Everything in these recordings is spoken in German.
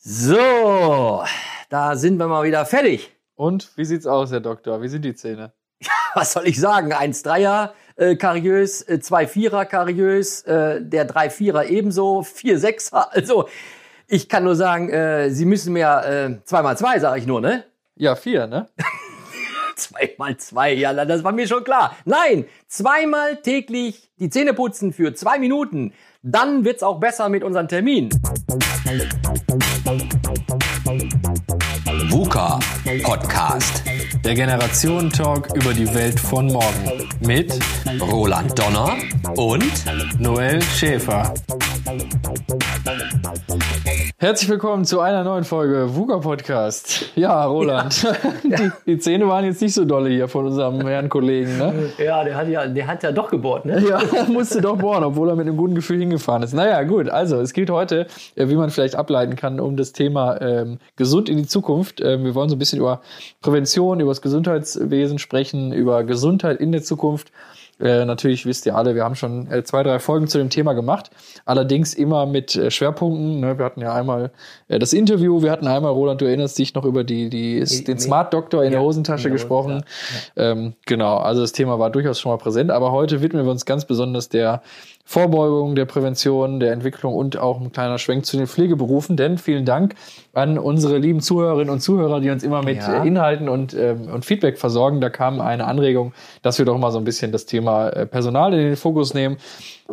So, da sind wir mal wieder fertig. Und wie sieht's aus, Herr Doktor? Wie sind die Zähne? Was soll ich sagen? 1-3er äh, kariös, äh, 2-4er kariös, äh, der 3-4er ebenso, 4-6er. Also, ich kann nur sagen, äh, Sie müssen mir äh, 2x2, sage ich nur, ne? Ja, vier, ne? Zweimal zwei, ja, das war mir schon klar. Nein, zweimal täglich die Zähne putzen für zwei Minuten. Dann wird's auch besser mit unserem Termin. VUCA Podcast. Der Generationen-Talk über die Welt von morgen. Mit Roland Donner und Noel Schäfer. Herzlich willkommen zu einer neuen Folge VUCA Podcast. Ja, Roland. Die, die Zähne waren jetzt nicht so dolle hier von unserem Herrn Kollegen, ne? Ja, der hat ja, der hat ja doch gebohrt, ne? Ja, er musste doch bohren, obwohl er mit einem guten Gefühl hingefahren ist. Naja, gut. Also, es geht heute, äh, wie man vielleicht ableiten kann, um das Thema ähm, gesund in die Zukunft. Ähm, wir wollen so ein bisschen über Prävention, über das Gesundheitswesen sprechen, über Gesundheit in der Zukunft. Äh, natürlich wisst ihr alle, wir haben schon äh, zwei, drei Folgen zu dem Thema gemacht. Allerdings immer mit äh, Schwerpunkten. Ne? Wir hatten ja einmal äh, das Interview, wir hatten einmal, Roland, du erinnerst dich noch über die, die, Die- den die- Smart Doctor in Ja, der Hosentasche in der gesprochen. Hosen- Ähm, genau, also das Thema war durchaus schon mal präsent, aber heute widmen wir uns ganz besonders der Vorbeugung, der Prävention, der Entwicklung und auch ein kleiner Schwenk zu den Pflegeberufen. Denn vielen Dank an unsere lieben Zuhörerinnen und Zuhörer, die uns immer mit Ja. Inhalten und, ähm, und Feedback versorgen. Da kam eine Anregung, dass wir doch mal so ein bisschen das Thema äh, Personal in den Fokus nehmen.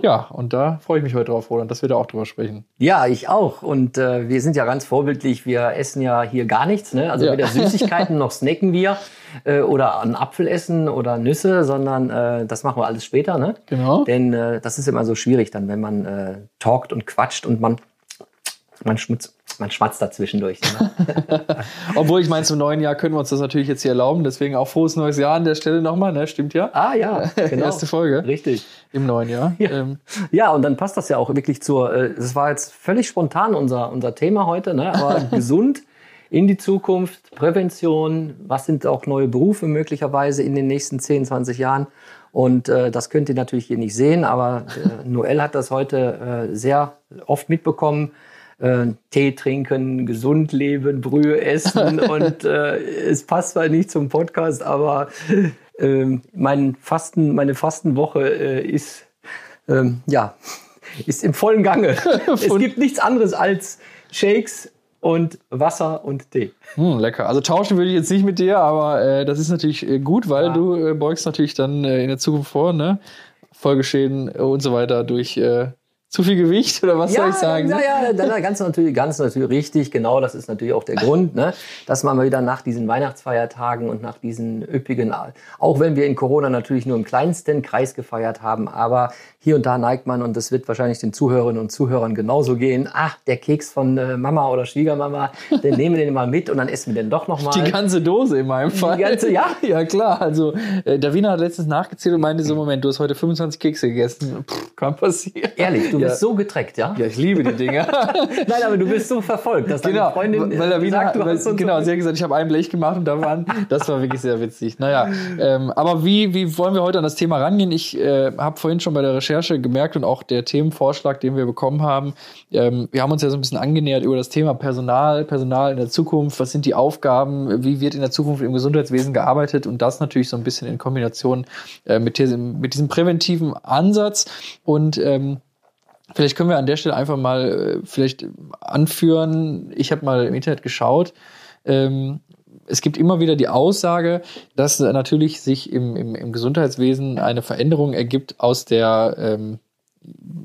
Ja, und da freue ich mich heute drauf, Roland, dass wir da auch drüber sprechen. Ja, ich auch. Und äh, wir sind ja ganz vorbildlich. Wir essen ja hier gar nichts. Ne? Also Ja. weder Süßigkeiten noch snacken wir äh, oder einen Apfel essen oder Nüsse, sondern äh, das machen wir alles später. Ne? Genau. Denn äh, das ist immer so schwierig dann, wenn man äh, talkt und quatscht und man, man, schmutz, man schmatzt dazwischendurch. Ne? Obwohl ich meine, zum neuen Jahr können wir uns das natürlich jetzt hier erlauben. Deswegen auch frohes neues Jahr an der Stelle nochmal, ne? Stimmt ja? ah ja, genau. Erste Folge Richtig. Im neuen Jahr. Ja. Ähm, Ja, und dann passt das ja auch wirklich zur, äh, das war jetzt völlig spontan unser, unser Thema heute, ne? aber gesund in die Zukunft, Prävention, was sind auch neue Berufe möglicherweise in den nächsten 10, 20 Jahren. Und äh, das könnt ihr natürlich hier nicht sehen, aber äh, Noel hat das heute äh, sehr oft mitbekommen. Äh, Tee trinken, gesund leben, Brühe essen und äh, es passt zwar nicht zum Podcast, aber ähm, mein Fasten, meine Fastenwoche äh, ist ähm, ja, ist im vollen Gange. es gibt nichts anderes als Shakes und Wasser und Tee. Hm, lecker. Also tauschen würde ich jetzt nicht mit dir, aber äh, das ist natürlich äh, gut, weil du äh, beugst natürlich dann äh, in der Zukunft vor, ne? Folgeschäden äh, und so weiter durch zu viel Gewicht oder was soll ich sagen? Ja, ja, dann ganz natürlich, ganz natürlich richtig. Genau, das ist natürlich auch der Grund, ne? dass man mal wieder nach diesen Weihnachtsfeiertagen und nach diesen üppigen, auch wenn wir in Corona natürlich nur im kleinsten Kreis gefeiert haben, aber hier und da neigt man und das wird wahrscheinlich den Zuhörerinnen und Zuhörern genauso gehen. Ach, der Keks von äh, Mama oder Schwiegermama, den nehmen wir den mal mit und dann essen wir den doch noch mal. Die ganze Dose in meinem Fall. ganze, ja? Ja, klar. Also, äh, Davina hat letztens nachgezählt und meinte so, Moment, du hast heute 25 Kekse gegessen. Pff, kann passieren. Ehrlich, du Ja. bist so getreckt, ja? Ja, ich liebe die Dinger. Nein, aber du bist so verfolgt, dass Genau, deine Freundin weil Davina, sagt, du weil, uns genau, so sie hat gesagt, ich habe ein Blech gemacht und da waren, das war wirklich sehr witzig. Naja, ähm, aber wie, wie wollen wir heute an das Thema rangehen? Ich äh, habe vorhin schon bei der Recherche gemerkt und auch der Themenvorschlag, den wir bekommen haben, ähm, wir haben uns ja so ein bisschen angenähert über das Thema Personal, Personal in der Zukunft, was sind die Aufgaben, wie wird in der Zukunft im Gesundheitswesen gearbeitet und das natürlich so ein bisschen in Kombination äh, mit, diesem, mit diesem präventiven Ansatz und ähm, Vielleicht können wir an der Stelle einfach mal äh, vielleicht anführen. Ich habe mal im Internet geschaut. Ähm, es gibt immer wieder die Aussage, dass natürlich sich im, im, im Gesundheitswesen eine Veränderung ergibt aus der ähm,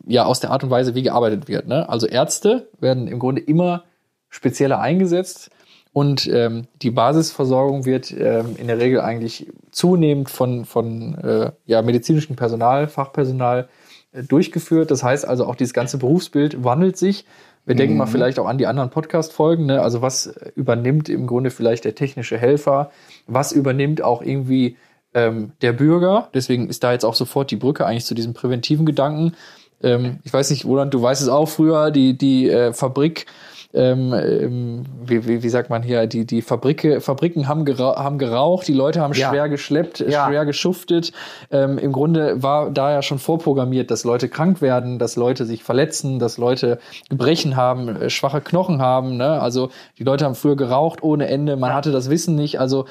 ja aus der Art und Weise, wie gearbeitet wird. Ne? Also Ärzte werden im Grunde immer spezieller eingesetzt und ähm, die Basisversorgung wird ähm, in der Regel eigentlich zunehmend von von äh, ja medizinischem Personal, Fachpersonal durchgeführt. Das heißt also auch dieses ganze Berufsbild wandelt sich. Wir denken mal vielleicht auch an die anderen Podcast-Folgen. Ne? Also was übernimmt im Grunde vielleicht der technische Helfer? Was übernimmt auch irgendwie ähm, der Bürger? Deswegen ist da jetzt auch sofort die Brücke eigentlich zu diesem präventiven Gedanken. Ähm, ich weiß nicht, Roland, du weißt es auch früher, die, die äh, Fabrik ähm, ähm, wie, wie, wie sagt man hier, die, die Fabrike, Fabriken haben, geraucht, haben geraucht, die Leute haben Ja. schwer geschleppt, Ja. schwer geschuftet. Ähm, Im Grunde war da ja schon vorprogrammiert, dass Leute krank werden, dass Leute sich verletzen, dass Leute Gebrechen haben, äh, schwache Knochen haben. Ne? Also die Leute haben früher geraucht ohne Ende, man hatte das Wissen nicht. Also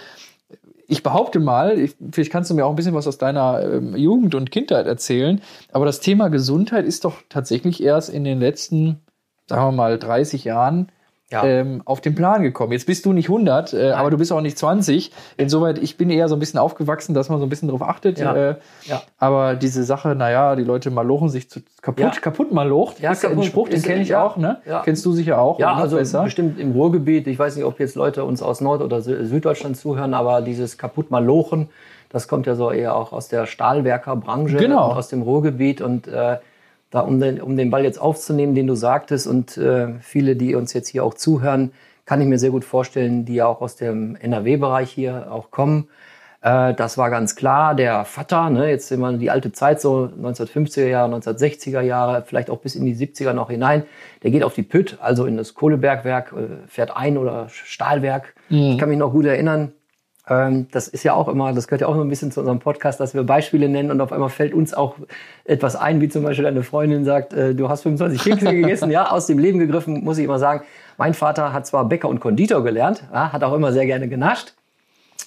ich behaupte mal, ich, vielleicht kannst du mir auch ein bisschen was aus deiner ähm, Jugend und Kindheit erzählen, aber das Thema Gesundheit ist doch tatsächlich erst in den letzten, sagen wir mal, 30 Jahren Ja. ähm, auf den Plan gekommen. Jetzt bist du nicht 100, äh, aber du bist auch nicht 20. Insoweit, ich bin eher so ein bisschen aufgewachsen, dass man so ein bisschen drauf achtet. Ja. Äh, Ja. Aber diese Sache, naja, die Leute malochen sich zu kaputt, Ja. kaputt malocht, Ja, ist ja ein kaputt. Spruch, den kenne ich auch, ne? Ja. Kennst du sicher auch. Ja, also besser. bestimmt im Ruhrgebiet. Ich weiß nicht, ob jetzt Leute uns aus Nord- oder Sü- Süddeutschland zuhören, aber dieses Kaputtmalochen, das kommt ja so eher auch aus der Stahlwerkerbranche, Genau. und aus dem Ruhrgebiet. Und äh, da, um den, um den Ball jetzt aufzunehmen, den du sagtest, und äh, viele, die uns jetzt hier auch zuhören, kann ich mir sehr gut vorstellen, die ja auch aus dem NRW-Bereich hier auch kommen. Äh, das war ganz klar. Der Vater, ne, jetzt immer die alte Zeit, so 1950er Jahre, 1960er Jahre, vielleicht auch bis in die 70er noch hinein, der geht auf die Pütt, also in das Kohlebergwerk, äh, fährt ein oder Stahlwerk. Ich kann mich noch gut erinnern, das ist ja auch immer, das gehört ja auch so ein bisschen zu unserem Podcast, dass wir Beispiele nennen und auf einmal fällt uns auch etwas ein, wie zum Beispiel deine Freundin sagt, äh, du hast 25 Kekse gegessen, ja, aus dem Leben gegriffen, muss ich immer sagen. Mein Vater hat zwar Bäcker und Konditor gelernt, ja, hat auch immer sehr gerne genascht.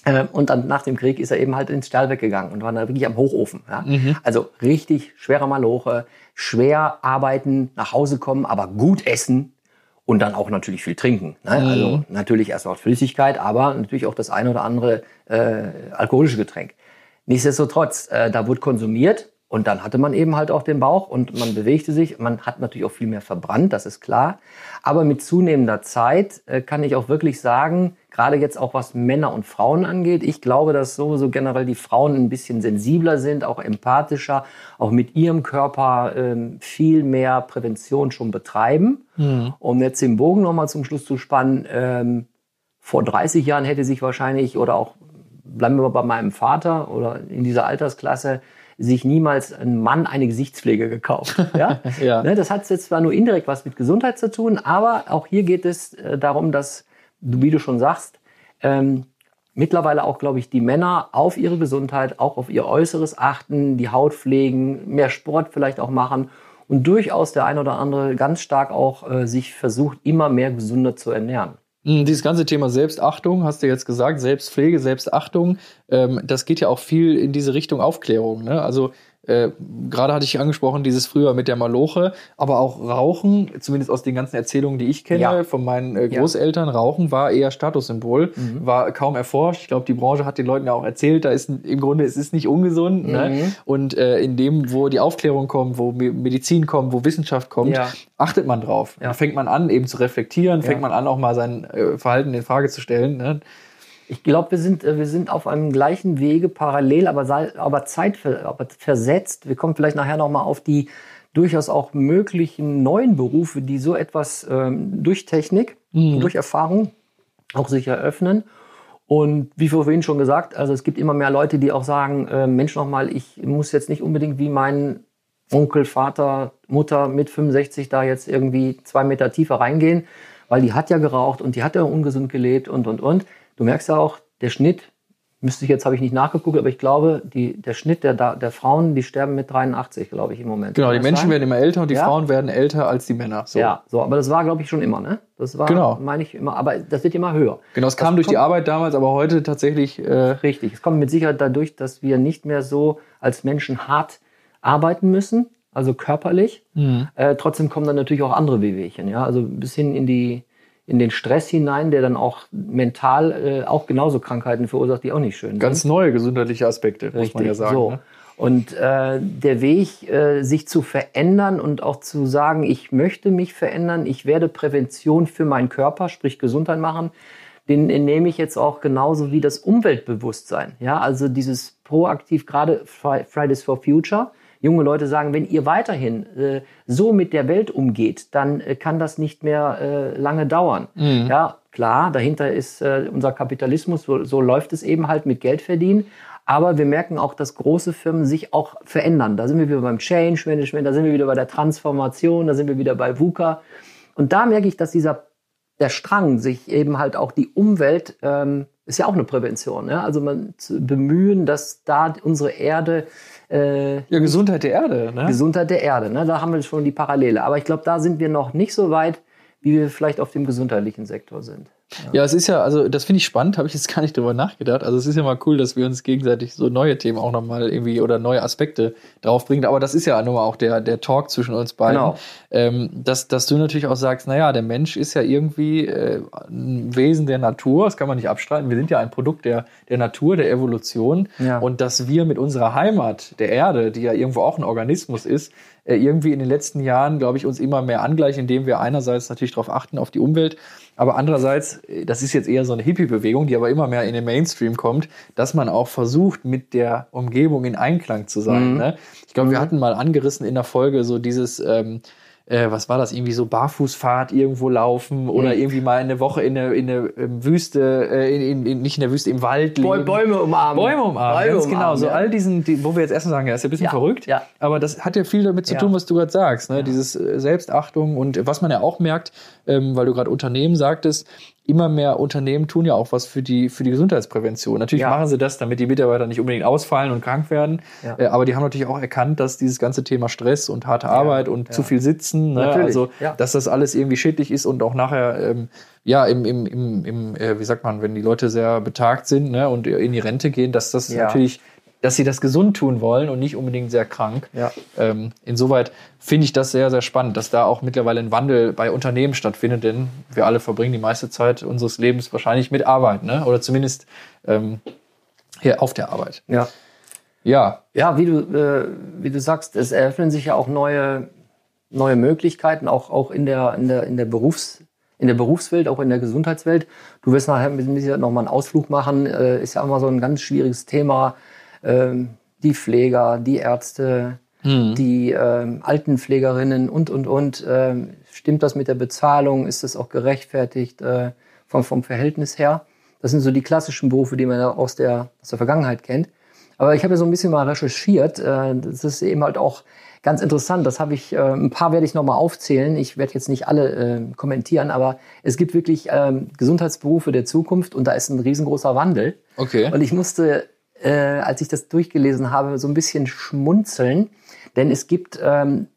Äh, Und dann nach dem Krieg ist er eben halt ins Stahlwerk gegangen und war da wirklich am Hochofen. Ja? Also richtig schwerer Maloche, schwer arbeiten, nach Hause kommen, aber gut essen und dann auch natürlich viel trinken. Ne? Also natürlich erst mal Flüssigkeit, aber natürlich auch das eine oder andere äh, alkoholische Getränk. Nichtsdestotrotz, äh, da wurde konsumiert und dann hatte man eben halt auch den Bauch und man bewegte sich. Man hat natürlich auch viel mehr verbrannt, das ist klar. Aber mit zunehmender Zeit äh, kann ich auch wirklich sagen, gerade jetzt auch was Männer und Frauen angeht, ich glaube, dass sowieso generell die Frauen ein bisschen sensibler sind, auch empathischer, auch mit ihrem Körper ähm, viel mehr Prävention schon betreiben. Um jetzt den Bogen nochmal zum Schluss zu spannen, ähm, vor 30 Jahren hätte sich wahrscheinlich, oder auch bleiben wir bei meinem Vater oder in dieser Altersklasse, sich niemals ein Mann eine Gesichtspflege gekauft. Ja? Ja. Ne, das hat jetzt zwar nur indirekt was mit Gesundheit zu tun, aber auch hier geht es äh, darum, dass, wie du schon sagst, ähm, mittlerweile auch, glaube ich, die Männer auf ihre Gesundheit, auch auf ihr Äußeres achten, die Haut pflegen, mehr Sport vielleicht auch machen und durchaus der ein oder andere ganz stark auch äh, sich versucht, immer mehr gesünder zu ernähren. Mm, Dieses ganze Thema Selbstachtung, hast du jetzt gesagt, Selbstpflege, Selbstachtung, ähm, das geht ja auch viel in diese Richtung Aufklärung. Ne? Also äh, gerade hatte ich angesprochen, dieses früher mit der Maloche, aber auch Rauchen, zumindest aus den ganzen Erzählungen, die ich kenne Ja. von meinen äh, Ja. Großeltern, Rauchen war eher Statussymbol, Mhm. war kaum erforscht. Ich glaube, die Branche hat den Leuten ja auch erzählt, da ist im Grunde es ist nicht ungesund. Ne? Mhm. Und äh, in dem, wo die Aufklärung kommt, wo Me- Medizin kommt, wo Wissenschaft kommt, Ja. achtet man drauf. Ja. Dann fängt man an, eben zu reflektieren, fängt Ja. man an, auch mal sein äh, Verhalten in Frage zu stellen. Ne? Ich glaube, wir sind, äh, wir sind auf einem gleichen Wege parallel, aber, aber zeitver- aber versetzt. Wir kommen vielleicht nachher nochmal auf die durchaus auch möglichen neuen Berufe, die so etwas ähm, durch Technik, durch Erfahrung auch sich eröffnen. Und wie vorhin schon gesagt, also es gibt immer mehr Leute, die auch sagen, äh, Mensch nochmal, ich muss jetzt nicht unbedingt wie mein Onkel, Vater, Mutter mit 65 da jetzt irgendwie zwei Meter tiefer reingehen, weil die hat ja geraucht und die hat ja ungesund gelebt und, und, und. Du merkst ja auch, der Schnitt, müsste ich jetzt, habe ich nicht nachgeguckt, aber ich glaube, die, der Schnitt der, der Frauen, die sterben mit 83, glaube ich, im Moment. Genau, die Menschen sein? werden immer älter und die Ja. Frauen werden älter als die Männer. So. Ja, so, aber das war, glaube ich, schon immer, ne? Das war, Genau. meine ich immer, aber das wird immer höher. Genau, es kam Das durch die kommt- Arbeit damals, aber heute tatsächlich äh, Richtig. Es kommt mit Sicherheit dadurch, dass wir nicht mehr so als Menschen hart arbeiten müssen, also körperlich. Äh, trotzdem kommen dann natürlich auch andere Wehwehchen, ja, also bis hin in die in den Stress hinein, der dann auch mental äh, auch genauso Krankheiten verursacht, die auch nicht schön ganz sind. neue gesundheitliche Aspekte, muss man ja sagen. So. Ne? Und äh, der Weg, äh, sich zu verändern und auch zu sagen, ich möchte mich verändern, ich werde Prävention für meinen Körper, sprich Gesundheit machen, den nehme ich jetzt auch genauso wie das Umweltbewusstsein. Ja, also dieses proaktiv, gerade Fri- Fridays for Future. Junge Leute sagen, wenn ihr weiterhin äh, so mit der Welt umgeht, dann äh, kann das nicht mehr äh, lange dauern. Ja, klar, dahinter ist äh, unser Kapitalismus, so, so läuft es eben halt mit Geld verdienen. Aber wir merken auch, dass große Firmen sich auch verändern. Da sind wir wieder beim Change Management, da sind wir wieder bei der Transformation, da sind wir wieder bei VUCA. Und da merke ich, dass dieser der Strang, sich eben halt auch die Umwelt, ähm, ist ja auch eine Prävention. Ja? Also man zu bemühen, dass da unsere Erde äh, Ja, Gesundheit der Erde, ne? Gesundheit der Erde. Ne? Da haben wir schon die Parallele. Aber ich glaube, da sind wir noch nicht so weit, wie wir vielleicht auf dem gesundheitlichen Sektor sind. Ja, es ist ja, also das finde ich spannend, habe ich jetzt gar nicht drüber nachgedacht. Also es ist ja mal cool, dass wir uns gegenseitig so neue Themen auch nochmal irgendwie oder neue Aspekte draufbringen. Aber das ist ja nun mal auch der, der Talk zwischen uns beiden. Genau. Ähm, dass, dass du natürlich auch sagst, naja, der Mensch ist ja irgendwie äh, ein Wesen der Natur, das kann man nicht abstreiten. Wir sind ja ein Produkt der, der Natur, der Evolution. Ja. Und dass wir mit unserer Heimat, der Erde, die ja irgendwo auch ein Organismus ist, äh, irgendwie in den letzten Jahren, glaube ich, uns immer mehr angleichen, indem wir einerseits natürlich darauf achten, auf die Umwelt, aber andererseits, das ist jetzt eher so eine Hippie-Bewegung, die aber immer mehr in den Mainstream kommt, dass man auch versucht, mit der Umgebung in Einklang zu sein. Mhm. Ne? Ich glaube, wir hatten mal angerissen in der Folge so dieses, ähm, äh, was war das, irgendwie so Barfußfahrt irgendwo laufen oder Mhm. irgendwie mal eine Woche in der, in der ähm, Wüste, äh, in, in, nicht in der Wüste, im Wald leben. Bäume umarmen. Bäume umarmen, Bäume ganz genau. umarmen, So ja. all diesen, die, wo wir jetzt erstmal sagen, ja, ist ja ein bisschen Ja, verrückt, ja. aber das hat ja viel damit zu tun, was du gerade sagst. Ne? Dieses äh, Selbstachtung und was man ja auch merkt, ähm, weil du gerade Unternehmen sagtest, immer mehr Unternehmen tun ja auch was für die, für die Gesundheitsprävention. Natürlich Ja. machen sie das, damit die Mitarbeiter nicht unbedingt ausfallen und krank werden. Ja. Äh, aber die haben natürlich auch erkannt, dass dieses ganze Thema Stress und harte Arbeit und ja. zu viel Sitzen, ne? Also dass das alles irgendwie schädlich ist und auch nachher ähm, ja im, im, im, im äh, wie sagt man, wenn die Leute sehr betagt sind ne? und in die Rente gehen, dass das natürlich dass sie das gesund tun wollen und nicht unbedingt sehr krank. Ja. Ähm, insoweit finde ich das sehr, sehr spannend, dass da auch mittlerweile ein Wandel bei Unternehmen stattfindet, denn wir alle verbringen die meiste Zeit unseres Lebens wahrscheinlich mit Arbeit, ne? oder zumindest ähm, hier auf der Arbeit. Ja. Ja, Ja, wie du, äh, wie du sagst, es eröffnen sich ja auch neue, neue Möglichkeiten, auch, auch in, der, in, der, in, der Berufs-, in der Berufswelt, auch in der Gesundheitswelt. Du wirst nachher mit Sicherheit noch mal einen Ausflug machen. Äh, ist ja immer so ein ganz schwieriges Thema. Ähm, die Pfleger, die Ärzte, die ähm, Altenpflegerinnen und, und, und. Ähm, stimmt das mit der Bezahlung? Ist das auch gerechtfertigt äh, vom, vom Verhältnis her? Das sind so die klassischen Berufe, die man aus der, aus der Vergangenheit kennt. Aber ich habe ja so ein bisschen mal recherchiert. Äh, das ist eben halt auch ganz interessant. Das habe ich, äh, ein paar werde ich nochmal aufzählen. Ich werde jetzt nicht alle kommentieren, aber es gibt wirklich Gesundheitsberufe der Zukunft und da ist ein riesengroßer Wandel. okay. Und ich musste, äh, als ich das durchgelesen habe, so ein bisschen schmunzeln, denn es gibt ähm,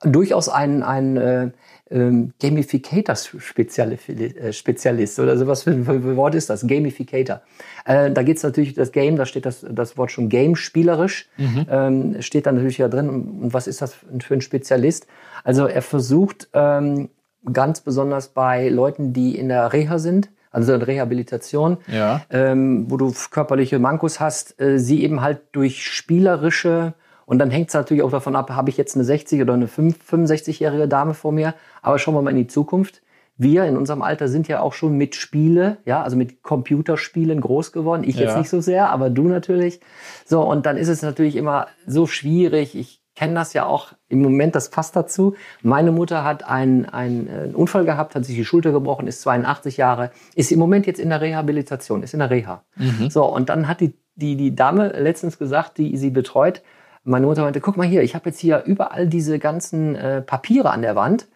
durchaus einen, einen äh, ähm, Gamificator-Spezialist äh, oder sowas für, für, für Wort ist das, Gamificator. Äh, da geht es natürlich, das Game, da steht das, das Wort schon Game, spielerisch, ähm, steht dann natürlich ja drin. Und was ist das für ein Spezialist? Also er versucht ähm, ganz besonders bei Leuten, die in der Reha sind, also Rehabilitation, Ja. ähm, wo du körperliche Mankos hast, äh, sie eben halt durch spielerische und dann hängt es natürlich auch davon ab, habe ich jetzt eine 60 oder eine 5 65-jährige Dame vor mir. Aber schauen wir mal in die Zukunft. Wir in unserem Alter sind ja auch schon mit Spiele, ja, also mit Computerspielen groß geworden. Ich jetzt Ja. nicht so sehr, aber du natürlich. So, und dann ist es natürlich immer so schwierig. Ich kenne das ja auch im Moment, das passt dazu. Meine Mutter hat einen, einen, äh, einen Unfall gehabt, hat sich die Schulter gebrochen, ist 82 Jahre, ist im Moment jetzt in der Rehabilitation, ist in der Reha. So, und dann hat die, die, die Dame letztens gesagt, die sie betreut, meine Mutter meinte, guck mal hier, ich habe jetzt hier überall diese ganzen äh, Papiere an der Wand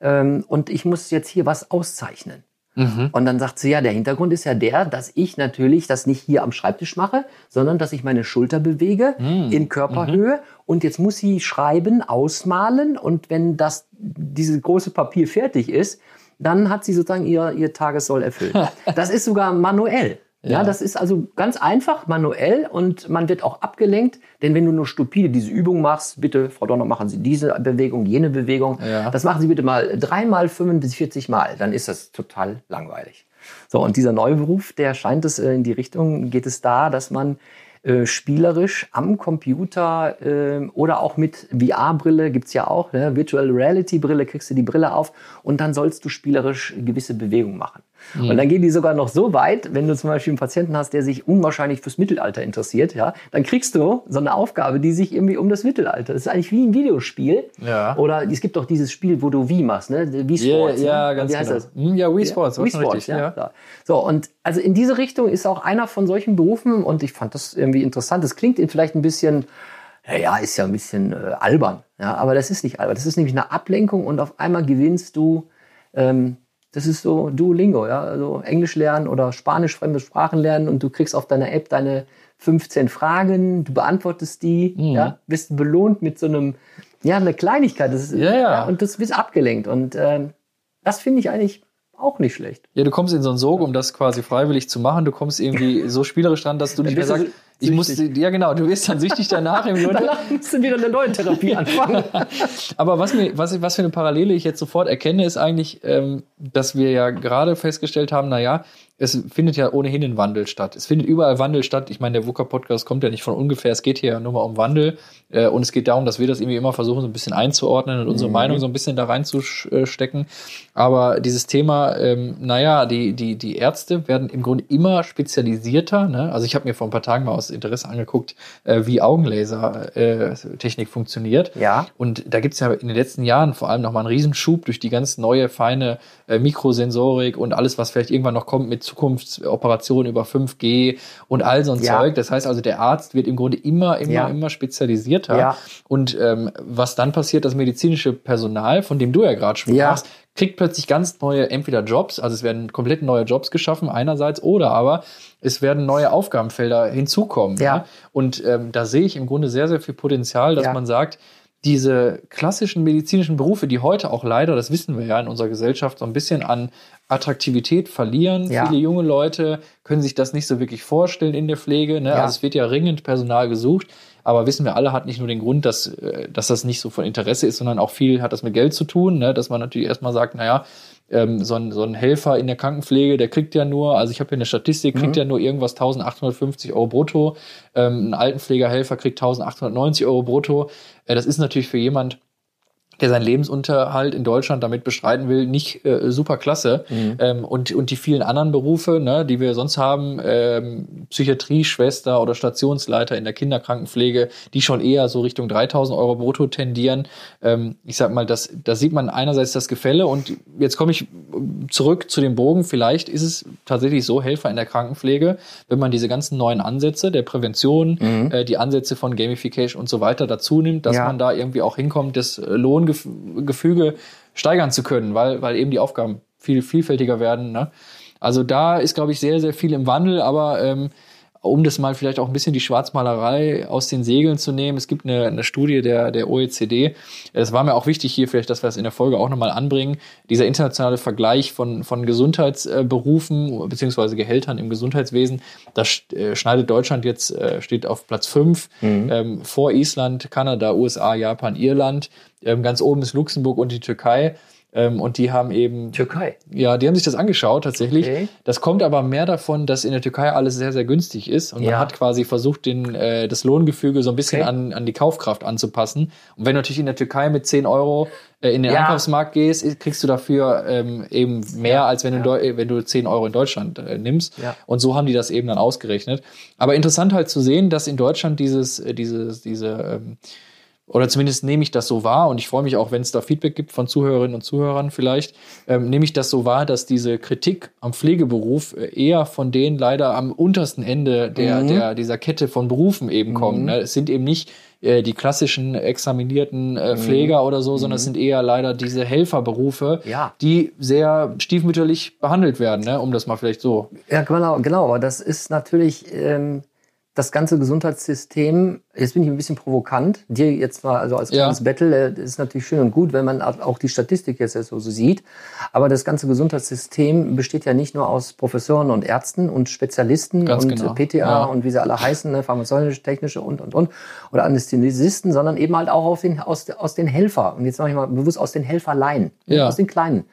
ähm, und ich muss jetzt hier was auszeichnen. Und dann sagt sie, ja, der Hintergrund ist ja der, dass ich natürlich das nicht hier am Schreibtisch mache, sondern dass ich meine Schulter bewege in Körperhöhe. Und jetzt muss sie schreiben, ausmalen. Und wenn das, dieses große Papier fertig ist, dann hat sie sozusagen ihr, ihr Tagessoll erfüllt. das ist sogar manuell. Ja. Ja. das ist also ganz einfach, manuell und man wird auch abgelenkt, denn wenn du nur stupide diese Übung machst, bitte, Frau Donner, machen Sie diese Bewegung, jene Bewegung, Ja. das machen Sie bitte mal dreimal, 45 Mal, dann ist das total langweilig. So, und dieser neue Beruf, der scheint es äh, in die Richtung, geht es da, dass man äh, spielerisch am Computer äh, oder auch mit VR-Brille gibt's ja auch, ne? Virtual Reality-Brille, kriegst du die Brille auf und dann sollst du spielerisch gewisse Bewegungen machen. Und dann gehen die sogar noch so weit, wenn du zum Beispiel einen Patienten hast, der sich unwahrscheinlich fürs Mittelalter interessiert, ja, dann kriegst du so eine Aufgabe, die sich irgendwie um das Mittelalter. Das ist eigentlich wie ein Videospiel. Ja. Oder es gibt doch dieses Spiel, wo du Wii machst, ne? Wii Ja, Sports. ja, ne? ganz Wie heißt genau. das? Hm, Ja, Wii Sports, Wii was schon Sports, ja. Ja. ja. So, und also in diese Richtung ist auch einer von solchen Berufen und ich fand das irgendwie interessant. Das klingt vielleicht ein bisschen, ja, ja, ist ja ein bisschen äh, albern, ja, aber das ist nicht albern. Das ist nämlich eine Ablenkung und auf einmal gewinnst du ähm, das ist so Duolingo, ja, also Englisch lernen oder Spanisch, fremde Sprachen lernen und du kriegst auf deiner App deine 15 Fragen, du beantwortest die, Mhm. ja, bist belohnt mit so einem, ja, eine Kleinigkeit, das ist, Ja, ja. und das bist abgelenkt und ähm, das finde ich eigentlich auch nicht schlecht. Ja, du kommst in so einen Sog, um das quasi freiwillig zu machen. Du kommst irgendwie so spielerisch dran, dass du nicht mehr sagst, ich muss, süchtig. ja genau, du wirst dann süchtig danach im Grunde. Danach musst du wieder eine neue Therapie anfangen. Aber was, mir, was, was für eine Parallele ich jetzt sofort erkenne, ist eigentlich, ähm, dass wir ja gerade festgestellt haben, na ja, es findet ja ohnehin ein Wandel statt. Es findet überall Wandel statt. Ich meine, der VUCA-Podcast kommt ja nicht von ungefähr. Es geht hier ja nur mal um Wandel. Äh, und es geht darum, dass wir das irgendwie immer versuchen, so ein bisschen einzuordnen und unsere Meinung so ein bisschen da reinzustecken. Aber dieses Thema, ähm, naja, die, die, die Ärzte werden im Grunde immer spezialisierter. Ne? Also ich habe mir vor ein paar Tagen mal aus Interesse angeguckt, äh, wie Augenlaser-Technik funktioniert. Ja. Und da gibt's ja in den letzten Jahren vor allem nochmal einen Riesenschub durch die ganz neue, feine äh, Mikrosensorik und alles, was vielleicht irgendwann noch kommt mit Zukunftsoperationen über 5G und all so ein Ja. Zeug. Das heißt also, der Arzt wird im Grunde immer, immer, Ja. immer spezialisierter. Ja. Und ähm, was dann passiert, das medizinische Personal, von dem du ja gerade sprachst, kriegt plötzlich ganz neue, entweder Jobs, also es werden komplett neue Jobs geschaffen einerseits, oder aber es werden neue Aufgabenfelder hinzukommen. Ja. ne? Und ähm, da sehe ich im Grunde sehr, sehr viel Potenzial, dass Ja. man sagt, diese klassischen medizinischen Berufe, die heute auch leider, das wissen wir ja in unserer Gesellschaft, so ein bisschen an Attraktivität verlieren. Ja. Viele junge Leute können sich das nicht so wirklich vorstellen in der Pflege. Ne? Ja. Also es wird ja ringend Personal gesucht. Aber wissen wir alle, hat nicht nur den Grund, dass, äh, dass das nicht so von Interesse ist, sondern auch viel hat das mit Geld zu tun, ne? dass man natürlich erstmal sagt, naja, ähm, so, ein, so ein Helfer in der Krankenpflege, der kriegt ja nur, also ich habe hier eine Statistik, kriegt ja nur irgendwas 1850 Euro brutto. Ähm, ein Altenpflegerhelfer kriegt 1890 Euro brutto. Äh, das ist natürlich für jemand, der seinen Lebensunterhalt in Deutschland damit bestreiten will, nicht äh, super klasse. Ähm, und, und die vielen anderen Berufe, ne, die wir sonst haben, ähm, Psychiatrieschwester oder Stationsleiter in der Kinderkrankenpflege, die schon eher so Richtung 3000 Euro brutto tendieren. Ähm, ich sag mal, das, da sieht man einerseits das Gefälle und jetzt komme ich zurück zu dem Bogen. Vielleicht ist es tatsächlich so, Helfer in der Krankenpflege, wenn man diese ganzen neuen Ansätze der Prävention, äh, die Ansätze von Gamification und so weiter dazu nimmt, dass Ja. man da irgendwie auch hinkommt, das äh, Lohngefüge steigern zu können, weil, weil eben die Aufgaben viel vielfältiger werden. Ne? Also da ist, glaube ich, sehr, sehr viel im Wandel, aber ähm, um das mal vielleicht auch ein bisschen die Schwarzmalerei aus den Segeln zu nehmen, es gibt eine, eine Studie der, der OECD. Es war mir auch wichtig hier vielleicht, dass wir das in der Folge auch nochmal anbringen. Dieser internationale Vergleich von, von Gesundheitsberufen beziehungsweise Gehältern im Gesundheitswesen, da äh, schneidet Deutschland jetzt, äh, steht auf Platz fünf ähm, vor Island, Kanada, USA, Japan, Irland. Ähm, ganz oben ist Luxemburg und die Türkei. Ähm, und die haben eben Türkei. ja, die haben sich das angeschaut tatsächlich. Okay. Das kommt aber mehr davon, dass in der Türkei alles sehr, sehr günstig ist. Und man Ja. hat quasi versucht, den, äh, das Lohngefüge so ein bisschen Okay. an, an die Kaufkraft anzupassen. Und wenn du natürlich in der Türkei mit 10 Euro äh, in den Ja. Einkaufsmarkt gehst, kriegst du dafür ähm, eben mehr, als wenn du, äh, wenn du 10 Euro in Deutschland äh, nimmst. Ja. Und so haben die das eben dann ausgerechnet. Aber interessant halt zu sehen, dass in Deutschland dieses, äh, dieses, diese ähm, oder zumindest nehme ich das so wahr und ich freue mich auch, wenn es da Feedback gibt von Zuhörerinnen und Zuhörern vielleicht, ähm, nehme ich das so wahr, dass diese Kritik am Pflegeberuf äh, eher von denen leider am untersten Ende der, der, dieser Kette von Berufen eben kommen. Ne? Es sind eben nicht äh, die klassischen examinierten äh, Pfleger oder so, sondern es sind eher leider diese Helferberufe, Ja. die sehr stiefmütterlich behandelt werden, ne? um das mal vielleicht so. Ja, genau, genau. Aber das ist natürlich ähm, das ganze Gesundheitssystem. Jetzt bin ich ein bisschen provokant. Dir jetzt mal, also als Ja. kleines Battle, äh, das ist natürlich schön und gut, wenn man auch die Statistik jetzt so, sieht. Aber das ganze Gesundheitssystem besteht ja nicht nur aus Professoren und Ärzten und Spezialisten Ganz und genau. PTA Ja. und wie sie alle heißen, ne, pharmazeutische, technische und und und oder Anästhesisten, sondern eben halt auch aus den aus, aus den Helfer. Und jetzt mache ich mal bewusst aus den Helferlein, Ja. aus den Kleinen.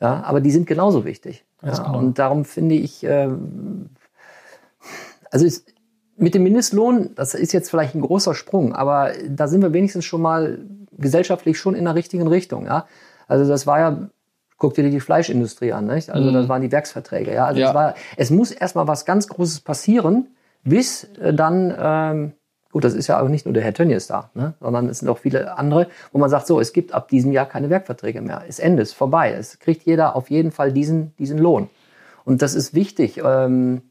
Ja, aber die sind genauso wichtig. Ja, genau. Und darum finde ich, ähm, also es, mit dem Mindestlohn, das ist jetzt vielleicht ein großer Sprung, aber da sind wir wenigstens schon mal gesellschaftlich schon in der richtigen Richtung. Ja? Also das war ja, guck dir die Fleischindustrie an, nicht? also das waren die Werksverträge. Ja? Also Mhm. Ja. Es, war, es muss erstmal was ganz Großes passieren, bis äh, dann, ähm, gut, das ist ja auch nicht nur der Herr Tönnies da, ne? sondern es sind auch viele andere, wo man sagt, so, es gibt ab diesem Jahr keine Werkverträge mehr. Es Ende, ist vorbei. Es kriegt jeder auf jeden Fall diesen, diesen Lohn. Und das ist wichtig. Ähm,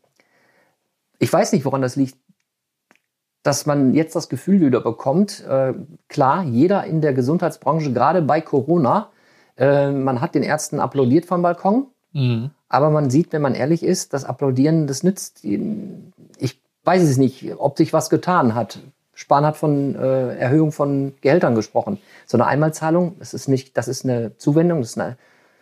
ich weiß nicht, woran das liegt, dass man jetzt das Gefühl wieder bekommt, äh, klar, jeder in der Gesundheitsbranche, gerade bei Corona, Äh, man hat den Ärzten applaudiert vom Balkon. Mhm. Aber man sieht, wenn man ehrlich ist, das Applaudieren, das nützt. Ich weiß es nicht, ob sich was getan hat. Spahn hat von äh, Erhöhung von Gehältern gesprochen. So eine Einmalzahlung, das ist nicht, das ist eine Zuwendung, das ist eine,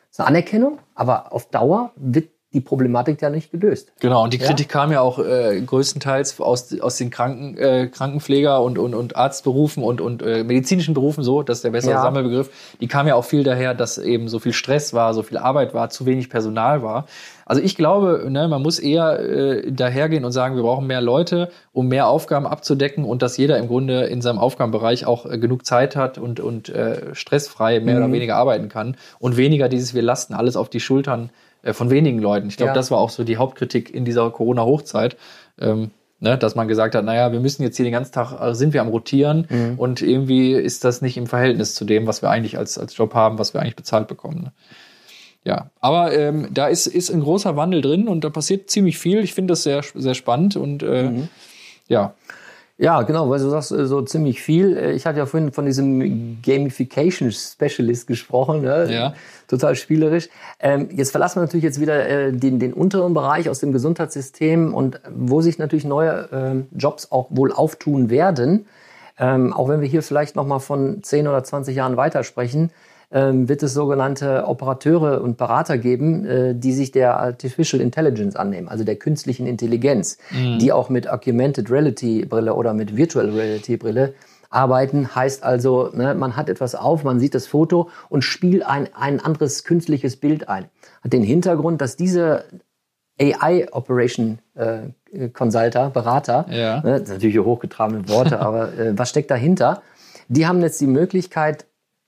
das ist eine Anerkennung, aber auf Dauer wird die Problematik ja nicht gelöst. Genau, und die Ja. Kritik kam ja auch äh, größtenteils aus, aus den Kranken, äh, Krankenpfleger- und, und, und Arztberufen und, und äh, medizinischen Berufen, so, das ist der bessere Ja. Sammelbegriff. Die kam ja auch viel daher, dass eben so viel Stress war, so viel Arbeit war, zu wenig Personal war. Also ich glaube, ne, man muss eher äh, dahergehen und sagen, wir brauchen mehr Leute, um mehr Aufgaben abzudecken und dass jeder im Grunde in seinem Aufgabenbereich auch äh, genug Zeit hat und, und äh, stressfrei mehr oder weniger arbeiten kann und weniger dieses, wir lasten alles auf die Schultern von wenigen Leuten. Ich glaube, Ja. das war auch so die Hauptkritik in dieser Corona-Hochzeit. Ähm, ne, dass man gesagt hat, naja, wir müssen jetzt hier den ganzen Tag, äh, sind wir am Rotieren und irgendwie ist das nicht im Verhältnis zu dem, was wir eigentlich als, als Job haben, was wir eigentlich bezahlt bekommen. Ne? Ja, aber ähm, da ist, ist ein großer Wandel drin und da passiert ziemlich viel. Ich finde das sehr, sehr spannend und äh, ja, Ja, genau, weil du sagst äh, so ziemlich viel. Äh, Ich hatte ja vorhin von diesem Gamification Specialist gesprochen, ne? Ja. total spielerisch. Ähm, jetzt verlassen wir natürlich jetzt wieder äh, den, den unteren Bereich aus dem Gesundheitssystem und wo sich natürlich neue ähm, Jobs auch wohl auftun werden. Ähm, auch wenn wir hier vielleicht noch mal von 10 oder 20 Jahren weitersprechen, ähm, wird es sogenannte Operateure und Berater geben, äh, die sich der Artificial Intelligence annehmen, also der künstlichen Intelligenz, die auch mit Augmented Reality Brille oder mit Virtual Reality Brille arbeiten. Heißt also, ne, man hat etwas auf, man sieht das Foto und spielt ein, ein anderes künstliches Bild ein. Hat den Hintergrund, dass diese AI Operation äh, Consulter, Berater, Ja. ne, das sind natürlich hochgetragene Worte, aber äh, was steckt dahinter? Die haben jetzt die Möglichkeit,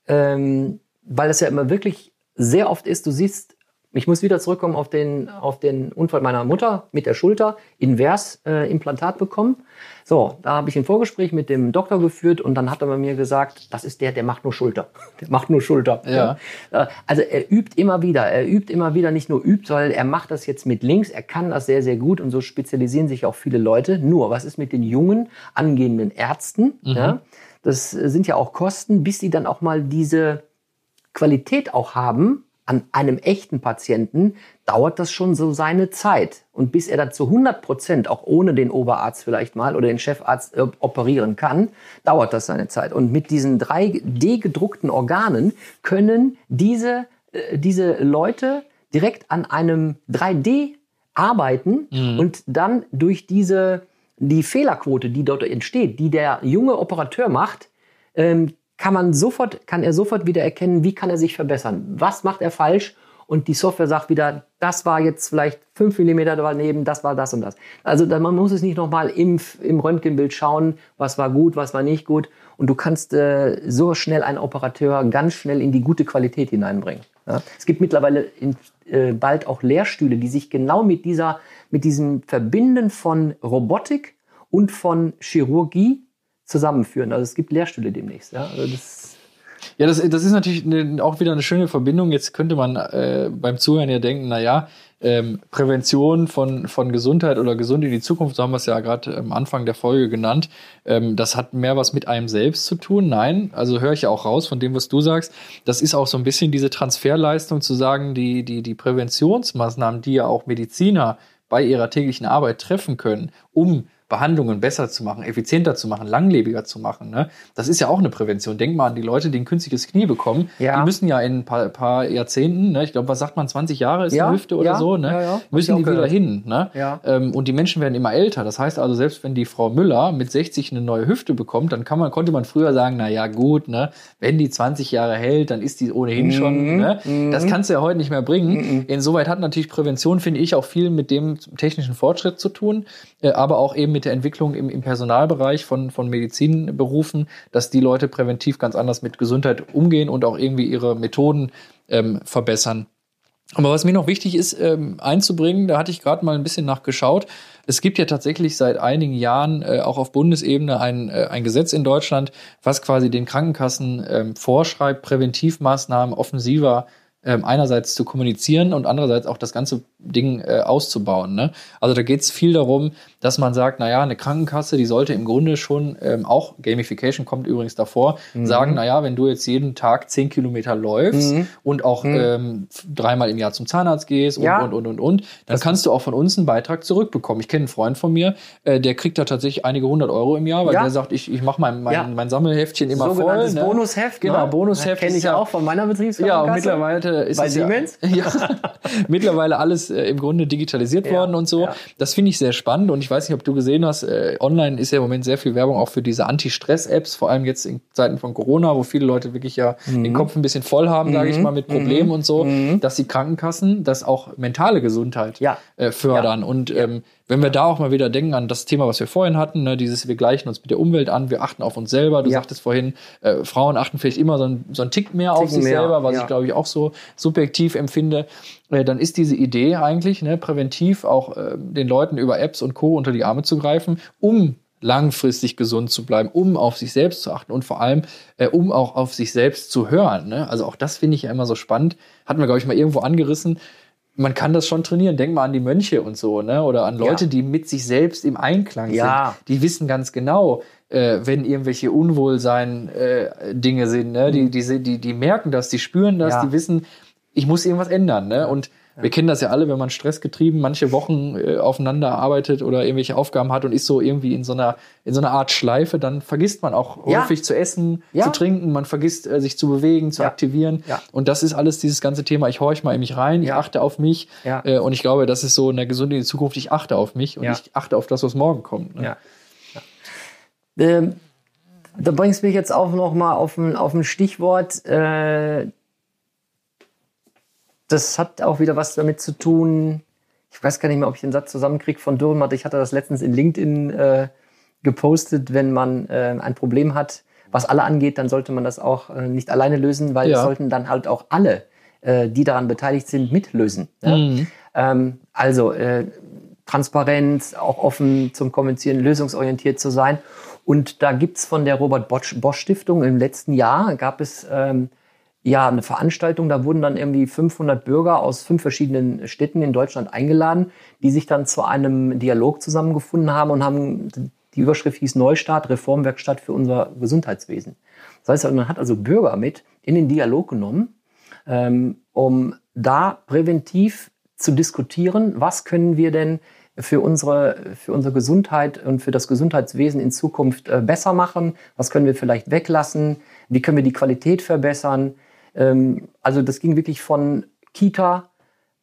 ähm, weil es ja immer wirklich sehr oft ist, du siehst, ich muss wieder zurückkommen auf den, auf den Unfall meiner Mutter mit der Schulter, invers äh, Implantat bekommen. So, da habe ich ein Vorgespräch mit dem Doktor geführt und dann hat er bei mir gesagt, das ist der, der macht nur Schulter. Der macht nur Schulter. Ja. Äh, Also er übt immer wieder, er übt immer wieder, nicht nur übt, sondern er macht das jetzt mit links, er kann das sehr, sehr gut und so spezialisieren sich auch viele Leute. Nur, was ist mit den jungen, angehenden Ärzten? Ja? Das sind ja auch Kosten, bis sie dann auch mal diese Qualität auch haben an einem echten Patienten, dauert das schon so seine Zeit. Und bis er da zu 100 Prozent, auch ohne den Oberarzt vielleicht mal oder den Chefarzt äh, operieren kann, dauert das seine Zeit. Und mit diesen 3D-gedruckten Organen können diese, äh, diese Leute direkt an einem 3D arbeiten und dann durch diese, die Fehlerquote, die dort entsteht, die der junge Operateur macht, ähm, kann man sofort, kann er sofort wieder erkennen, wie kann er sich verbessern? Was macht er falsch? Und die Software sagt wieder, das war jetzt vielleicht fünf Millimeter daneben, das war das und das. Also man muss es nicht nochmal im, im Röntgenbild schauen, was war gut, was war nicht gut. Und du kannst äh, so schnell einen Operateur ganz schnell in die gute Qualität hineinbringen. Ja? Es gibt mittlerweile in, äh, bald auch Lehrstühle, die sich genau mit dieser, mit diesem Verbinden von Robotik und von Chirurgie zusammenführen. Also es gibt Lehrstühle demnächst. Ja? Also das, Ja, das, das ist natürlich eine, auch wieder eine schöne Verbindung. Jetzt könnte man äh, beim Zuhören ja denken, na ja, ähm, Prävention von, von Gesundheit oder gesund in die Zukunft, so haben wir es ja gerade am Anfang der Folge genannt, ähm, das hat mehr was mit einem selbst zu tun. Nein, also höre ich ja auch raus von dem, was du sagst. Das ist auch so ein bisschen diese Transferleistung zu sagen, die, die, die Präventionsmaßnahmen, die ja auch Mediziner bei ihrer täglichen Arbeit treffen können, um Behandlungen besser zu machen, effizienter zu machen, langlebiger zu machen. Ne? Das ist ja auch eine Prävention. Denk mal an die Leute, die ein künstliches Knie bekommen. Ja. Die müssen ja in ein paar, paar Jahrzehnten, ne? ich glaube, was sagt man, 20 Jahre ist Ja, eine Hüfte oder ja, so, ne? müssen die wieder hin. Ne? Ja. Ähm, und die Menschen werden immer älter. Das heißt also, selbst wenn die Frau Müller mit 60 eine neue Hüfte bekommt, dann kann man, konnte man früher sagen, na ja, gut, ne? wenn die 20 Jahre hält, dann ist die ohnehin Mhm. schon. Ne? Das kannst du ja heute nicht mehr bringen. Insoweit hat natürlich Prävention, finde ich, auch viel mit dem technischen Fortschritt zu tun, äh, aber auch eben mit der Entwicklung im, im Personalbereich von, von Medizinberufen, dass die Leute präventiv ganz anders mit Gesundheit umgehen und auch irgendwie ihre Methoden ähm, verbessern. Aber was mir noch wichtig ist ähm, einzubringen, da hatte ich gerade mal ein bisschen nachgeschaut. Es gibt ja tatsächlich seit einigen Jahren äh, auch auf Bundesebene ein, äh, ein Gesetz in Deutschland, was quasi den Krankenkassen ähm, vorschreibt, Präventivmaßnahmen offensiver ähm, einerseits zu kommunizieren und andererseits auch das ganze Ding äh, auszubauen. Ne? Also da geht es viel darum, dass man sagt, naja, eine Krankenkasse, die sollte im Grunde schon ähm, auch, Gamification kommt übrigens davor, mhm. sagen, naja, wenn du jetzt jeden Tag zehn Kilometer läufst mhm. und auch mhm. ähm, dreimal im Jahr zum Zahnarzt gehst und, ja. und, und, und, und, dann das kannst du auch von uns einen Beitrag zurückbekommen. Ich kenne einen Freund von mir, äh, der kriegt da tatsächlich einige hundert Euro im Jahr, weil ja. der sagt, ich, ich mache mein, mein, ja. mein Sammelheftchen immer Sogenanntes voll. Ne? Bonusheft. Genau, ne? Bonusheft. Kenne ich ja auch von meiner Betriebskassenkasse. Ja, und mittlerweile ist Bei Siemens? Ja, mittlerweile alles äh, im Grunde digitalisiert worden und so. Das finde ich sehr spannend und ich weiß nicht, ob du gesehen hast, hast, äh, online ist ja im Moment sehr viel Werbung auch für diese Anti-Stress-Apps, vor allem jetzt in Zeiten von Corona, wo viele Leute wirklich ja mhm. den Kopf ein bisschen voll haben, mhm. sage ich mal, mit Problemen mhm. und so, mhm. dass die Krankenkassen das auch mentale Gesundheit ja. äh, fördern. Ja. Und ähm, wenn wir da auch mal wieder denken an das Thema, was wir vorhin hatten, ne, dieses, wir gleichen uns mit der Umwelt an, wir achten auf uns selber. Du ja. sagtest vorhin, äh, Frauen achten vielleicht immer so ein, so ein Tick mehr Ticken auf sich mehr, selber, was ja. ich glaube ich auch so subjektiv empfinde. Äh, dann ist diese Idee eigentlich, ne, präventiv auch äh, den Leuten über Apps und Co. unter die Arme zu greifen, um langfristig gesund zu bleiben, um auf sich selbst zu achten und vor allem, äh, um auch auf sich selbst zu hören. Ne? Also auch das finde ich ja immer so spannend. Hatten wir, glaube ich, mal irgendwo angerissen man kann das schon trainieren. Denk mal an die Mönche und so, ne? Oder an Leute, ja. die mit sich selbst im Einklang ja. sind. Die wissen ganz genau, äh, wenn irgendwelche Unwohlsein-Dinge äh, sind, ne? Die, mhm. die, die, die merken das, die spüren das, ja. die wissen, ich muss irgendwas ändern, ne? Und wir kennen das ja alle, wenn man stressgetrieben manche Wochen äh, aufeinander arbeitet oder irgendwelche Aufgaben hat und ist so irgendwie in so einer, in so einer Art Schleife, dann vergisst man auch ja. häufig zu essen, ja. zu trinken, man vergisst äh, sich zu bewegen, zu aktivieren. Und das ist alles dieses ganze Thema, ich horch mal in mich rein, ich achte auf mich äh, und ich glaube, das ist so eine gesunde Zukunft, ich achte auf mich und ich achte auf das, was morgen kommt. Ne? Ähm, da bringst du mich jetzt auch noch mal auf ein, auf ein Stichwort, äh, das hat auch wieder was damit zu tun. Ich weiß gar nicht mehr, ob ich den Satz zusammenkriege von Dürrenmatt. Ich hatte das letztens in LinkedIn äh, gepostet, wenn man äh, ein Problem hat, was alle angeht, dann sollte man das auch äh, nicht alleine lösen, weil ja. es sollten dann halt auch alle, äh, die daran beteiligt sind, mitlösen. Ja? Mhm. Ähm, also äh, Transparenz, auch offen zum Kommunizieren, lösungsorientiert zu sein. Und da gibt's von der Robert Bosch, Bosch Stiftung im letzten Jahr, gab es ähm, ja, eine Veranstaltung, da wurden dann irgendwie 500 Bürger aus fünf verschiedenen Städten in Deutschland eingeladen, die sich dann zu einem Dialog zusammengefunden haben und haben, die Überschrift hieß Neustart, Reformwerkstatt für unser Gesundheitswesen. Das heißt, man hat also Bürger mit in den Dialog genommen, ähm, um da präventiv zu diskutieren, was können wir denn für unsere, für unsere Gesundheit und für das Gesundheitswesen in Zukunft äh, besser machen? Was können wir vielleicht weglassen? Wie können wir die Qualität verbessern? Ähm, also das ging wirklich von Kita,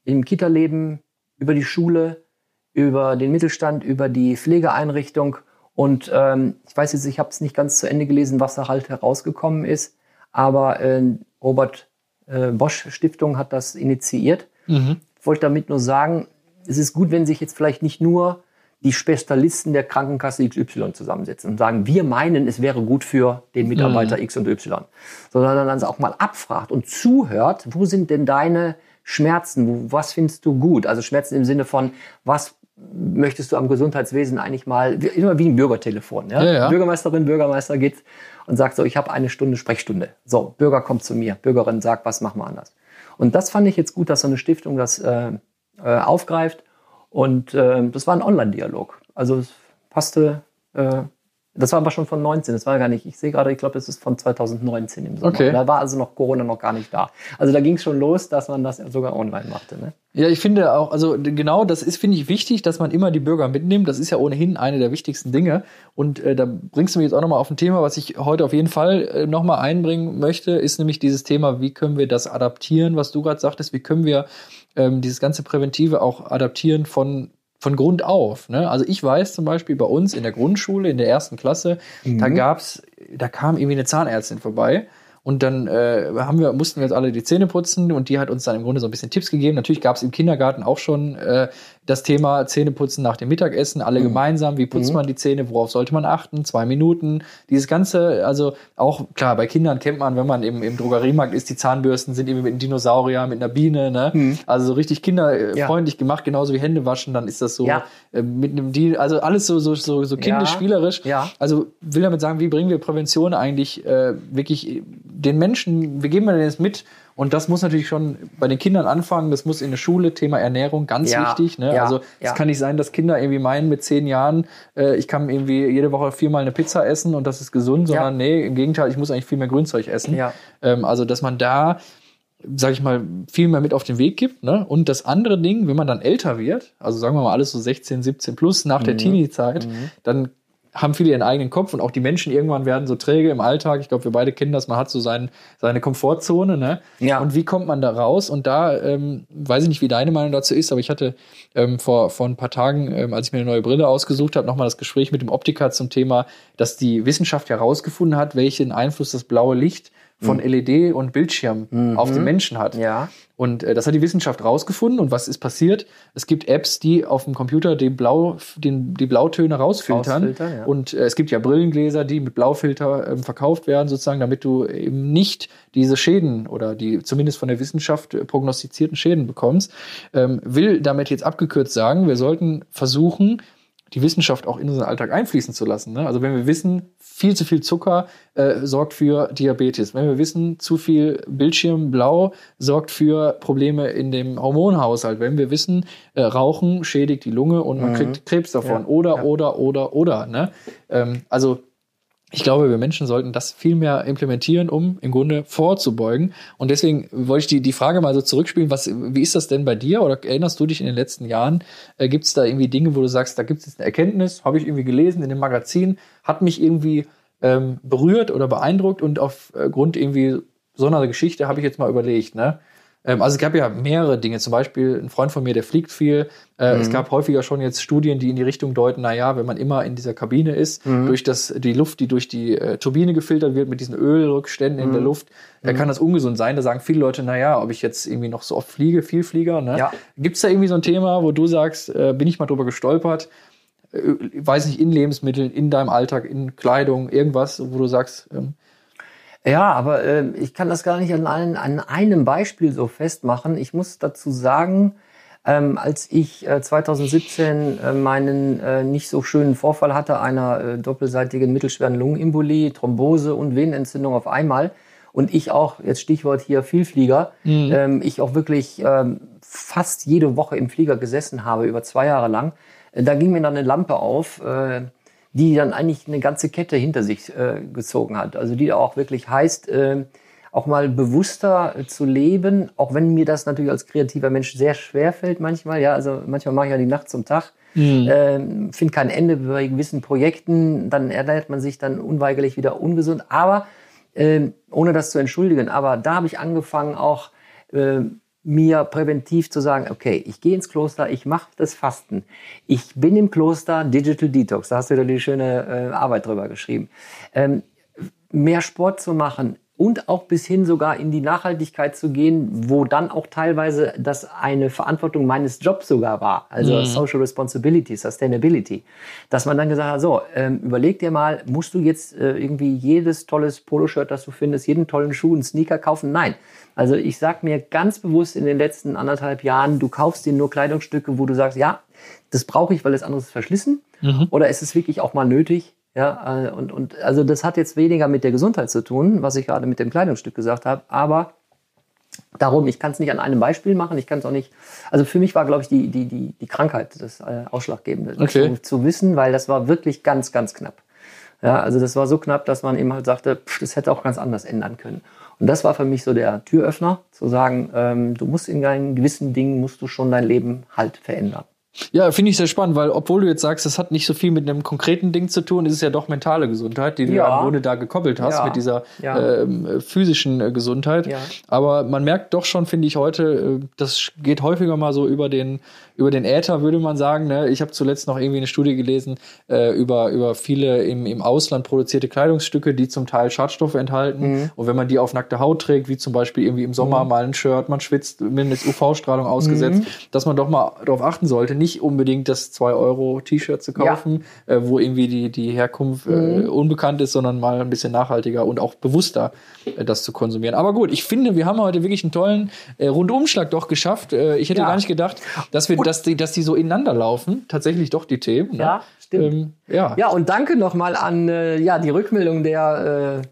im Kita-Leben, über die Schule, über den Mittelstand, über die Pflegeeinrichtung. Und ähm, ich weiß jetzt, ich habe es nicht ganz zu Ende gelesen, was da halt herausgekommen ist, aber äh, Robert äh, Bosch Stiftung hat das initiiert. Mhm. Ich wollte damit nur sagen, es ist gut, wenn sich jetzt vielleicht nicht nur die Spezialisten der Krankenkasse XY zusammensetzen und sagen, wir meinen, es wäre gut für den Mitarbeiter mhm. X und Y, sondern dann auch mal abfragt und zuhört, wo sind denn deine Schmerzen, was findest du gut? Also Schmerzen im Sinne von, was möchtest du am Gesundheitswesen eigentlich mal, immer wie ein Bürgertelefon. Ja? Ja, ja. Bürgermeisterin, Bürgermeister geht und sagt so, ich habe eine Stunde Sprechstunde. So, Bürger kommt zu mir, Bürgerin sagt, was machen wir anders. Und das fand ich jetzt gut, dass so eine Stiftung das äh, äh, aufgreift und äh, das war ein Online-Dialog. Also es passte, äh, das war aber schon von 19, das war gar nicht, ich sehe gerade, ich glaube, das ist von 2019 im Sommer. Okay. Da war also noch Corona noch gar nicht da. Also da ging es schon los, dass man das sogar online machte. Ne? Ja, ich finde auch, also genau, das ist, finde ich, wichtig, dass man immer die Bürger mitnimmt. Das ist ja ohnehin eine der wichtigsten Dinge. Und äh, da bringst du mich jetzt auch nochmal auf ein Thema, was ich heute auf jeden Fall äh, nochmal einbringen möchte, ist nämlich dieses Thema, wie können wir das adaptieren, was du gerade sagtest, wie können wir ähm, dieses ganze Präventive auch adaptieren von von Grund auf. Ne? Also ich weiß zum Beispiel bei uns in der Grundschule, in der ersten Klasse, mhm. da gab's, da kam irgendwie eine Zahnärztin vorbei und dann äh, haben wir, mussten wir jetzt alle die Zähne putzen und die hat uns dann im Grunde so ein bisschen Tipps gegeben. Natürlich gab es im Kindergarten auch schon äh, das Thema Zähneputzen nach dem Mittagessen, alle mhm. gemeinsam. Wie putzt mhm. man die Zähne? Worauf sollte man achten? Zwei Minuten. Dieses Ganze, also auch klar, bei Kindern kennt man, wenn man im, im Drogeriemarkt ist, die Zahnbürsten sind eben mit einem Dinosaurier, mit einer Biene, ne? Mhm. Also so richtig kinderfreundlich ja. gemacht, genauso wie Hände waschen, dann ist das so ja. äh, mit einem Deal, also alles so, so, so, so kindisch, spielerisch. Ja. Also will damit sagen, wie bringen wir Prävention eigentlich äh, wirklich den Menschen, wie geben wir denn jetzt mit? Und das muss natürlich schon bei den Kindern anfangen. Das muss in der Schule, Thema Ernährung, ganz Ja, wichtig. Ne? ja, also es ja. kann nicht sein, dass Kinder irgendwie meinen mit zehn Jahren, äh, ich kann irgendwie jede Woche viermal eine Pizza essen und das ist gesund, sondern nee, im Gegenteil, ich muss eigentlich viel mehr Grünzeug essen. Ähm, also dass man da sag ich mal, viel mehr mit auf den Weg gibt. Ne? Und das andere Ding, wenn man dann älter wird, also sagen wir mal alles so 16, 17 plus nach Mhm. der Teenie-Zeit, dann haben viele ihren eigenen Kopf und auch die Menschen irgendwann werden so träge im Alltag. Ich glaube, wir beide kennen das. Man hat so sein, seine Komfortzone. Ne? Ja. Und wie kommt man da raus? Und da ähm, weiß ich nicht, wie deine Meinung dazu ist, aber ich hatte ähm, vor, vor ein paar Tagen, ähm, als ich mir eine neue Brille ausgesucht habe, nochmal das Gespräch mit dem Optiker zum Thema, dass die Wissenschaft herausgefunden hat, welchen Einfluss das blaue Licht von LED und Bildschirm auf den Menschen hat. Ja. Und äh, das hat die Wissenschaft rausgefunden. Und was ist passiert? Es gibt Apps, die auf dem Computer den Blau, den, die Blautöne rausfiltern. Rausfiltern, ja. Und äh, es gibt ja Brillengläser, die mit Blaufilter ähm, verkauft werden, sozusagen, damit du eben nicht diese Schäden oder die zumindest von der Wissenschaft äh, prognostizierten Schäden bekommst. Ähm, will damit jetzt abgekürzt sagen, wir sollten versuchen, die Wissenschaft auch in unseren Alltag einfließen zu lassen. Ne? Also wenn wir wissen, viel zu viel Zucker äh, sorgt für Diabetes. Wenn wir wissen, zu viel Bildschirm blau sorgt für Probleme in dem Hormonhaushalt. Wenn wir wissen, äh, Rauchen schädigt die Lunge und man kriegt Krebs davon. Ja. Oder, Ja. oder, oder, oder. Ne? Ähm, also ich glaube, wir Menschen sollten das viel mehr implementieren, um im Grunde vorzubeugen. Und deswegen wollte ich die, die Frage mal so zurückspielen, was, wie ist das denn bei dir? Oder erinnerst du dich in den letzten Jahren, äh, gibt es da irgendwie Dinge, wo du sagst, da gibt es jetzt eine Erkenntnis, habe ich irgendwie gelesen in dem Magazin, hat mich irgendwie ähm, berührt oder beeindruckt und aufgrund irgendwie so einer Geschichte habe ich jetzt mal überlegt, ne? Ähm, also es gab ja mehrere Dinge, zum Beispiel ein Freund von mir, der fliegt viel. Äh, Es gab häufiger schon jetzt Studien, die in die Richtung deuten, na ja, wenn man immer in dieser Kabine ist, durch das, die Luft, die durch die äh, Turbine gefiltert wird mit diesen Ölrückständen in der Luft, äh, kann das ungesund sein. Da sagen viele Leute, na ja, ob ich jetzt irgendwie noch so oft fliege, viel Flieger. Ne? Ja. Gibt es da irgendwie so ein Thema, wo du sagst, äh, bin ich mal drüber gestolpert, äh, weiß nicht, in Lebensmitteln, in deinem Alltag, in Kleidung, irgendwas, wo du sagst, ähm, Ja, aber äh, ich kann das gar nicht an, allen, an einem Beispiel so festmachen. Ich muss dazu sagen, ähm, als ich äh, 2017 äh, meinen äh, nicht so schönen Vorfall hatte, einer äh, doppelseitigen mittelschweren Lungenembolie, Thrombose und Venenentzündung auf einmal, und ich auch, jetzt Stichwort hier Vielflieger, ähm, ich auch wirklich ähm, fast jede Woche im Flieger gesessen habe, über zwei Jahre lang, äh, da ging mir dann eine Lampe auf, äh, die dann eigentlich eine ganze Kette hinter sich äh, gezogen hat. Also die auch wirklich heißt, äh, auch mal bewusster äh, zu leben, auch wenn mir das natürlich als kreativer Mensch sehr schwer fällt manchmal. Ja, also manchmal mache ich ja die Nacht zum Tag, ähm, finde kein Ende bei gewissen Projekten, dann ernährt man sich dann unweigerlich wieder ungesund. Aber ähm, ohne das zu entschuldigen, aber da habe ich angefangen auch äh, mir präventiv zu sagen, okay, ich gehe ins Kloster, ich mache das Fasten. Ich bin im Kloster Digital Detox, da hast du da die schöne äh, Arbeit drüber geschrieben. Ähm, mehr Sport zu machen und auch bis hin sogar in die Nachhaltigkeit zu gehen, wo dann auch teilweise das eine Verantwortung meines Jobs sogar war, also Social Responsibility, Sustainability, dass man dann gesagt hat, so, ähm, überleg dir mal, musst du jetzt äh, irgendwie jedes tolles Poloshirt, das du findest, jeden tollen Schuh, einen Sneaker kaufen? Nein. Also ich sag mir ganz bewusst in den letzten anderthalb Jahren, du kaufst dir nur Kleidungsstücke, wo du sagst, ja, das brauche ich, weil das andere ist verschlissen, oder ist es wirklich auch mal nötig? Ja, äh, und, und also das hat jetzt weniger mit der Gesundheit zu tun, was ich gerade mit dem Kleidungsstück gesagt habe, aber darum, ich kann es nicht an einem Beispiel machen, ich kann es auch nicht, also für mich war, glaube ich, die, die, die, die Krankheit das äh, Ausschlaggebende Okay. zu, zu wissen, weil das war wirklich ganz, ganz knapp. Ja, also das war so knapp, dass man eben halt sagte, pff, das hätte auch ganz anders ändern können. Und das war für mich so der Türöffner, zu sagen, ähm, du musst in deinen gewissen Dingen, musst du schon dein Leben halt verändern. Ja, finde ich sehr spannend, weil obwohl du jetzt sagst, das hat nicht so viel mit einem konkreten Ding zu tun, ist es ja doch mentale Gesundheit, die du Ja. ja im Grunde da gekoppelt hast Ja. mit dieser Ja. ähm, physischen äh, Gesundheit. Ja. Aber man merkt doch schon, finde ich heute, äh, das geht häufiger mal so über den über den Äther, würde man sagen. Ne? Ich habe zuletzt noch irgendwie eine Studie gelesen äh, über über viele im, im Ausland produzierte Kleidungsstücke, die zum Teil Schadstoffe enthalten. Mhm. Und wenn man die auf nackte Haut trägt, wie zum Beispiel irgendwie im Sommer mal ein Shirt, man schwitzt, mindestens UV-Strahlung ausgesetzt, Mhm. dass man doch mal darauf achten sollte, nicht unbedingt das 2-Euro-T-Shirt zu kaufen, äh, wo irgendwie die, die Herkunft Mhm. äh, unbekannt ist, sondern mal ein bisschen nachhaltiger und auch bewusster äh, das zu konsumieren. Aber gut, ich finde, wir haben heute wirklich einen tollen äh, Rundumschlag doch geschafft. Äh, ich hätte Ja. gar nicht gedacht, dass wir, dass die, dass die so ineinander laufen. Tatsächlich doch die Themen. Ne? Ja, stimmt. Ähm, ja. Ja, und danke nochmal an äh, ja, die Rückmeldung der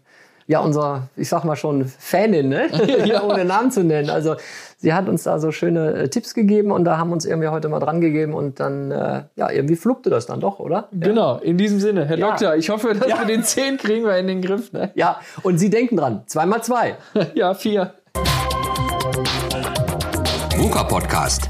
ja, unser, ich sag mal schon, Fanin, ne? Ja. ohne Namen zu nennen. Also sie hat uns da so schöne äh, Tipps gegeben und da haben uns irgendwie heute mal dran gegeben und dann, äh, ja, irgendwie fluppte das dann doch, oder? Genau, in diesem Sinne, Herr Ja. Doktor, ich hoffe, dass Ja. wir den 10 kriegen wir in den Griff. Ne? Ja, und Sie denken dran, zweimal zwei. Ja, vier. VUCA Podcast.